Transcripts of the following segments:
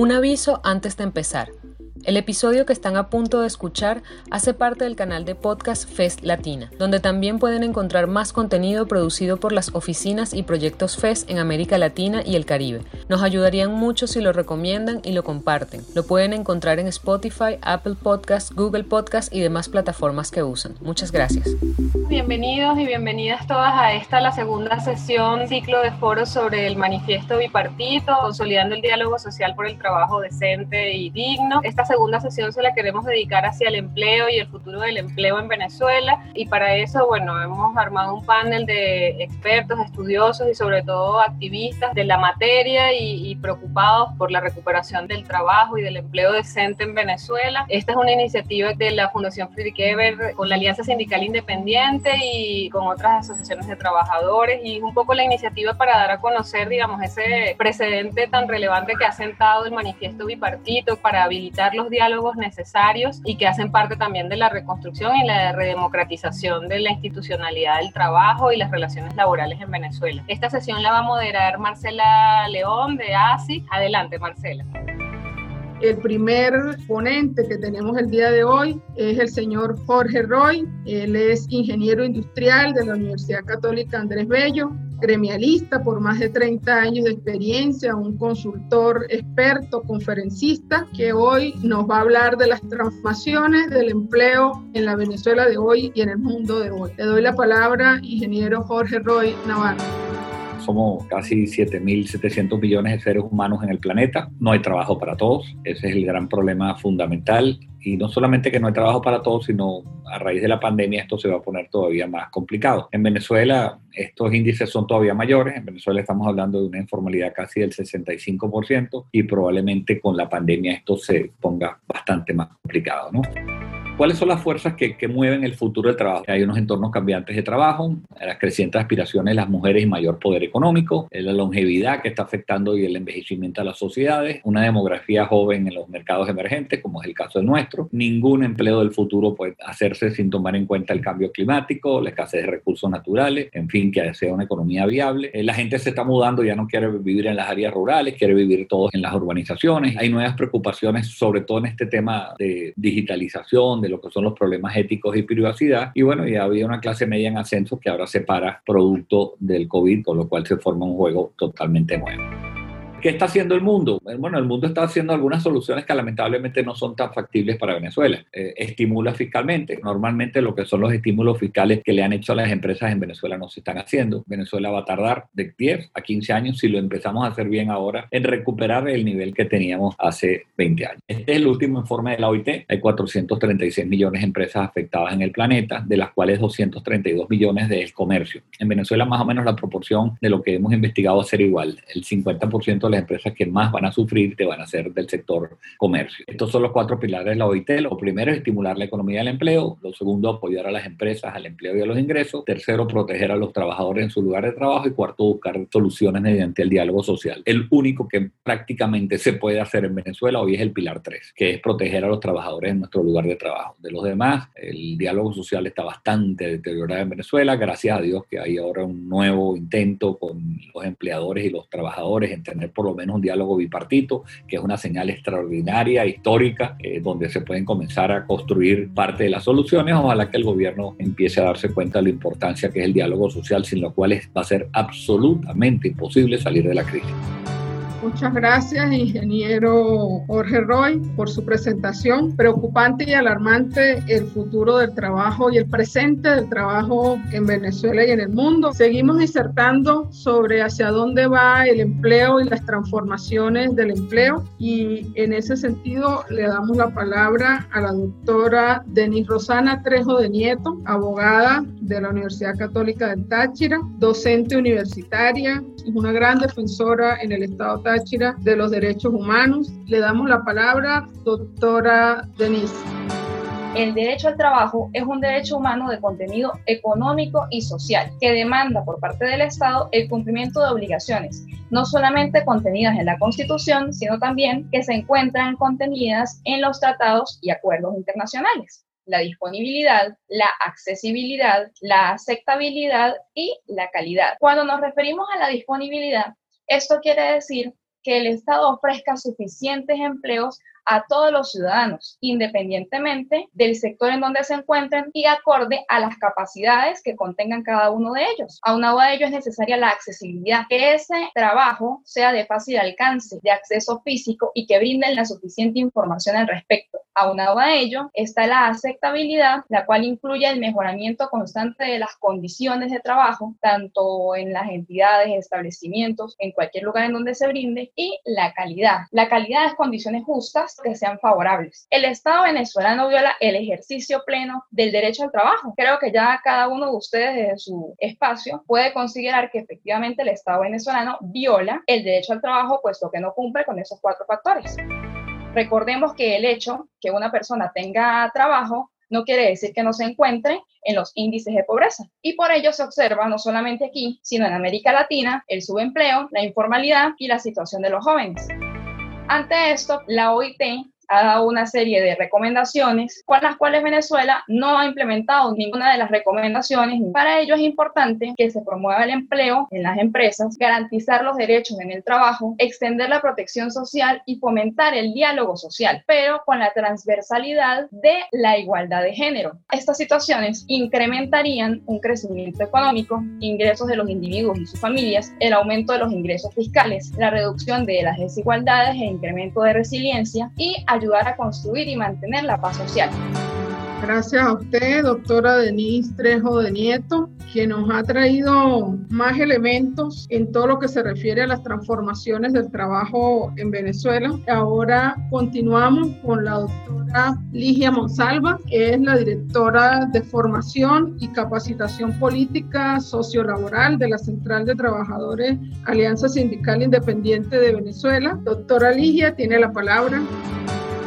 Un aviso antes de empezar. El episodio que están a punto de escuchar hace parte del canal de podcast Fest Latina, donde también pueden encontrar más contenido producido por las oficinas y proyectos Fest en América Latina y el Caribe. Nos ayudarían mucho si lo recomiendan y lo comparten. Lo pueden encontrar en Spotify, Apple Podcasts, Google Podcasts y demás plataformas que usan. Muchas gracias. Bienvenidos y bienvenidas todas a esta, la segunda sesión, ciclo de foros sobre el manifiesto bipartito, consolidando el diálogo social por el trabajo decente y digno. Esta segunda sesión se la queremos dedicar hacia el empleo y el futuro del empleo en Venezuela. Y para eso, bueno, hemos armado un panel de expertos, estudiosos y sobre todo activistas de la materia y, preocupados por la recuperación del trabajo y del empleo decente en Venezuela. Esta es una iniciativa de la Fundación Friedrich Ebert con la Alianza Sindical Independiente y con otras asociaciones de trabajadores y un poco la iniciativa para dar a conocer, digamos, ese precedente tan relevante que ha sentado el manifiesto bipartito para habilitar los diálogos necesarios y que hacen parte también de la reconstrucción y la redemocratización de la institucionalidad del trabajo y las relaciones laborales en Venezuela. Esta sesión la va a moderar Marcela León de ASI. Adelante, Marcela. El primer ponente que tenemos el día de hoy es el señor Jorge Roy. Él es ingeniero industrial de la Universidad Católica Andrés Bello, gremialista por más de 30 años de experiencia, un consultor experto, conferencista, que hoy nos va a hablar de las transformaciones del empleo en la Venezuela de hoy y en el mundo de hoy. Le doy la palabra, ingeniero Jorge Roy Navarro. Somos casi 7.700 millones de seres humanos en el planeta. No hay trabajo para todos. Ese es el gran problema fundamental. Y no solamente que no hay trabajo para todos, sino a raíz de la pandemia esto se va a poner todavía más complicado. En Venezuela estos índices son todavía mayores. En Venezuela estamos hablando de una informalidad casi del 65% y probablemente con la pandemia esto se ponga bastante más complicado, ¿no? ¿Cuáles son las fuerzas que, mueven el futuro del trabajo? Hay unos entornos cambiantes de trabajo, las crecientes aspiraciones de las mujeres y mayor poder económico, la longevidad que está afectando y el envejecimiento de las sociedades, una demografía joven en los mercados emergentes, como es el caso del nuestro. Ningún empleo del futuro puede hacerse sin tomar en cuenta el cambio climático, la escasez de recursos naturales, en fin, que sea una economía viable. Eh, la gente se está mudando, ya no quiere vivir en las áreas rurales, quiere vivir todos en las urbanizaciones. Hay nuevas preocupaciones, sobre todo en este tema de digitalización, de lo que son los problemas éticos y privacidad. Y bueno, ya había una clase media en ascenso que ahora se para producto del COVID, con lo cual se forma un juego totalmente nuevo. ¿Qué está haciendo el mundo? Bueno, el mundo está haciendo algunas soluciones que lamentablemente no son tan factibles para Venezuela. Eh, estimula fiscalmente. Normalmente lo que son los estímulos fiscales que le han hecho a las empresas en Venezuela no se están haciendo. Venezuela va a tardar de 10 a 15 años si lo empezamos a hacer bien ahora en recuperar el nivel que teníamos hace 20 años. Este es el último informe de la OIT. Hay 436 millones de empresas afectadas en el planeta, de las cuales 232 millones del comercio. En Venezuela más o menos la proporción de lo que hemos investigado va a ser igual. El 50% las empresas que más van a sufrir te van a ser del sector comercio. Estos son los cuatro pilares de la OIT. Lo primero es estimular la economía del empleo. Lo segundo, apoyar a las empresas, al empleo y a los ingresos. Tercero, proteger a los trabajadores en su lugar de trabajo. Y cuarto, buscar soluciones mediante el diálogo social. El único que prácticamente se puede hacer en Venezuela hoy es el pilar 3, que es proteger a los trabajadores en nuestro lugar de trabajo. De los demás, el diálogo social está bastante deteriorado en Venezuela. Gracias a Dios que hay ahora un nuevo intento con los empleadores y los trabajadores en tener por lo menos un diálogo bipartito, que es una señal extraordinaria, histórica, eh, donde se pueden comenzar a construir parte de las soluciones. Ojalá que el gobierno empiece a darse cuenta de la importancia que es el diálogo social, sin lo cual va a ser absolutamente imposible salir de la crisis. Muchas gracias, ingeniero Jorge Roy, por su presentación. Preocupante y alarmante el futuro del trabajo y el presente del trabajo en Venezuela y en el mundo. Seguimos disertando sobre hacia dónde va el empleo y las transformaciones del empleo y en ese sentido le damos la palabra a la doctora Denis Rosana Trejo de Nieto, abogada de la Universidad Católica del Táchira, docente universitaria, es una gran defensora en el Estado Táchira de los derechos humanos. Le damos la palabra, doctora Denise. El derecho al trabajo es un derecho humano de contenido económico y social que demanda por parte del Estado el cumplimiento de obligaciones, no solamente contenidas en la Constitución, sino también que se encuentran contenidas en los tratados y acuerdos internacionales la disponibilidad, la accesibilidad, la aceptabilidad y la calidad. Cuando nos referimos a la disponibilidad, esto quiere decir que el Estado ofrezca suficientes empleos a todos los ciudadanos, independientemente del sector en donde se encuentren y acorde a las capacidades que contengan cada uno de ellos. Aunado a ello es necesaria la accesibilidad, que ese trabajo sea de fácil alcance, de acceso físico y que brinden la suficiente información al respecto. Aunado a ello está la aceptabilidad, la cual incluye el mejoramiento constante de las condiciones de trabajo, tanto en las entidades, establecimientos, en cualquier lugar en donde se brinde, y la calidad. La calidad es condiciones justas que sean favorables. El Estado venezolano viola el ejercicio pleno del derecho al trabajo. Creo que ya cada uno de ustedes desde su espacio puede considerar que efectivamente el Estado venezolano viola el derecho al trabajo puesto que no cumple con esos cuatro factores. Recordemos que el hecho que una persona tenga trabajo no quiere decir que no se encuentre en los índices de pobreza. Y por ello se observa no solamente aquí, sino en América Latina, el subempleo, la informalidad y la situación de los jóvenes. Ante esto, la OIT ha dado una serie de recomendaciones con las cuales Venezuela no ha implementado ninguna de las recomendaciones. Para ello es importante que se promueva el empleo en las empresas, garantizar los derechos en el trabajo, extender la protección social y fomentar el diálogo social, pero con la transversalidad de la igualdad de género. Estas situaciones incrementarían un crecimiento económico, ingresos de los individuos y sus familias, el aumento de los ingresos fiscales, la reducción de las desigualdades e incremento de resiliencia y ayudar a construir y mantener la paz social. Gracias a usted, doctora Denise Trejo de Nieto, que nos ha traído más elementos en todo lo que se refiere a las transformaciones del trabajo en Venezuela. Ahora continuamos con la doctora Ligia Monsalva, que es la directora de formación y capacitación política sociolaboral de la Central de Trabajadores Alianza Sindical Independiente de Venezuela. Doctora Ligia, tiene la palabra.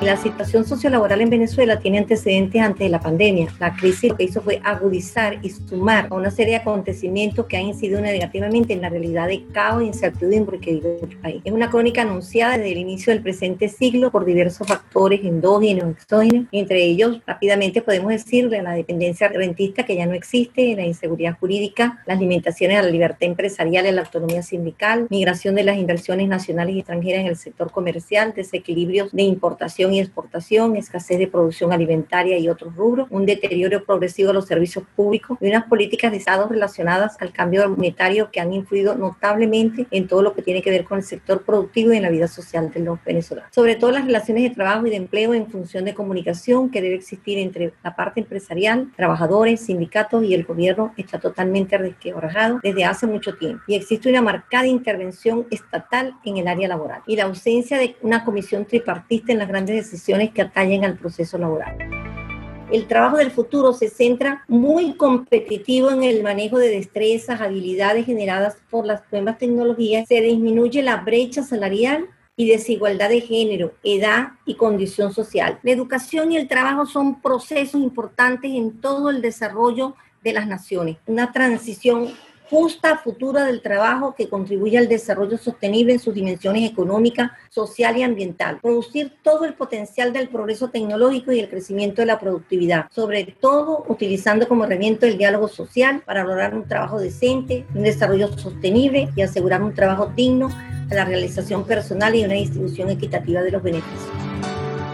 La situación sociolaboral en Venezuela tiene antecedentes antes de la pandemia. La crisis lo que hizo fue agudizar y sumar a una serie de acontecimientos que han incidido negativamente en la realidad de caos e incertidumbre que vive el país. Es una crónica anunciada desde el inicio del presente siglo por diversos factores endógenos, exógenos. Entre ellos, rápidamente podemos decirle la dependencia rentista que ya no existe, la inseguridad jurídica, las limitaciones a la libertad empresarial y a la autonomía sindical, migración de las inversiones nacionales y extranjeras en el sector comercial, desequilibrios de importación y exportación, escasez de producción alimentaria y otros rubros, un deterioro progresivo de los servicios públicos y unas políticas de Estado relacionadas al cambio monetario que han influido notablemente en todo lo que tiene que ver con el sector productivo y en la vida social de los venezolanos. Sobre todo las relaciones de trabajo y de empleo en función de comunicación que debe existir entre la parte empresarial, trabajadores, sindicatos y el gobierno está totalmente resquebrajado desde hace mucho tiempo y existe una marcada intervención estatal en el área laboral y la ausencia de una comisión tripartista en las grandes decisiones que atañen al proceso laboral. El trabajo del futuro se centra muy competitivo en el manejo de destrezas, habilidades generadas por las nuevas tecnologías. Se disminuye la brecha salarial y desigualdad de género, edad y condición social. La educación y el trabajo son procesos importantes en todo el desarrollo de las naciones. Una transición justa futura del trabajo que contribuye al desarrollo sostenible en sus dimensiones económica, social y ambiental. Producir todo el potencial del progreso tecnológico y el crecimiento de la productividad, sobre todo utilizando como herramienta el diálogo social para lograr un trabajo decente, un desarrollo sostenible y asegurar un trabajo digno a la realización personal y una distribución equitativa de los beneficios.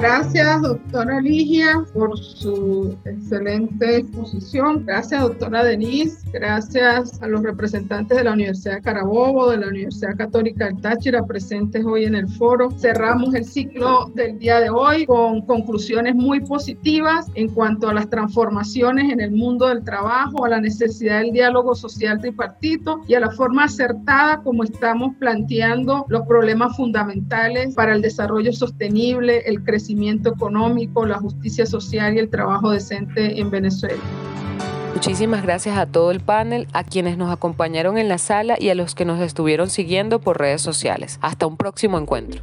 Gracias, doctora Ligia, por su excelente exposición. Gracias, doctora Denise. Gracias a los representantes de la Universidad de Carabobo, de la Universidad Católica del Táchira, presentes hoy en el foro. Cerramos el ciclo del día de hoy con conclusiones muy positivas en cuanto a las transformaciones en el mundo del trabajo, a la necesidad del diálogo social tripartito y a la forma acertada como estamos planteando los problemas fundamentales para el desarrollo sostenible, el económico, la justicia social y el trabajo decente en Venezuela. Muchísimas gracias a todo el panel, a quienes nos acompañaron en la sala y a los que nos estuvieron siguiendo por redes sociales. Hasta un próximo encuentro.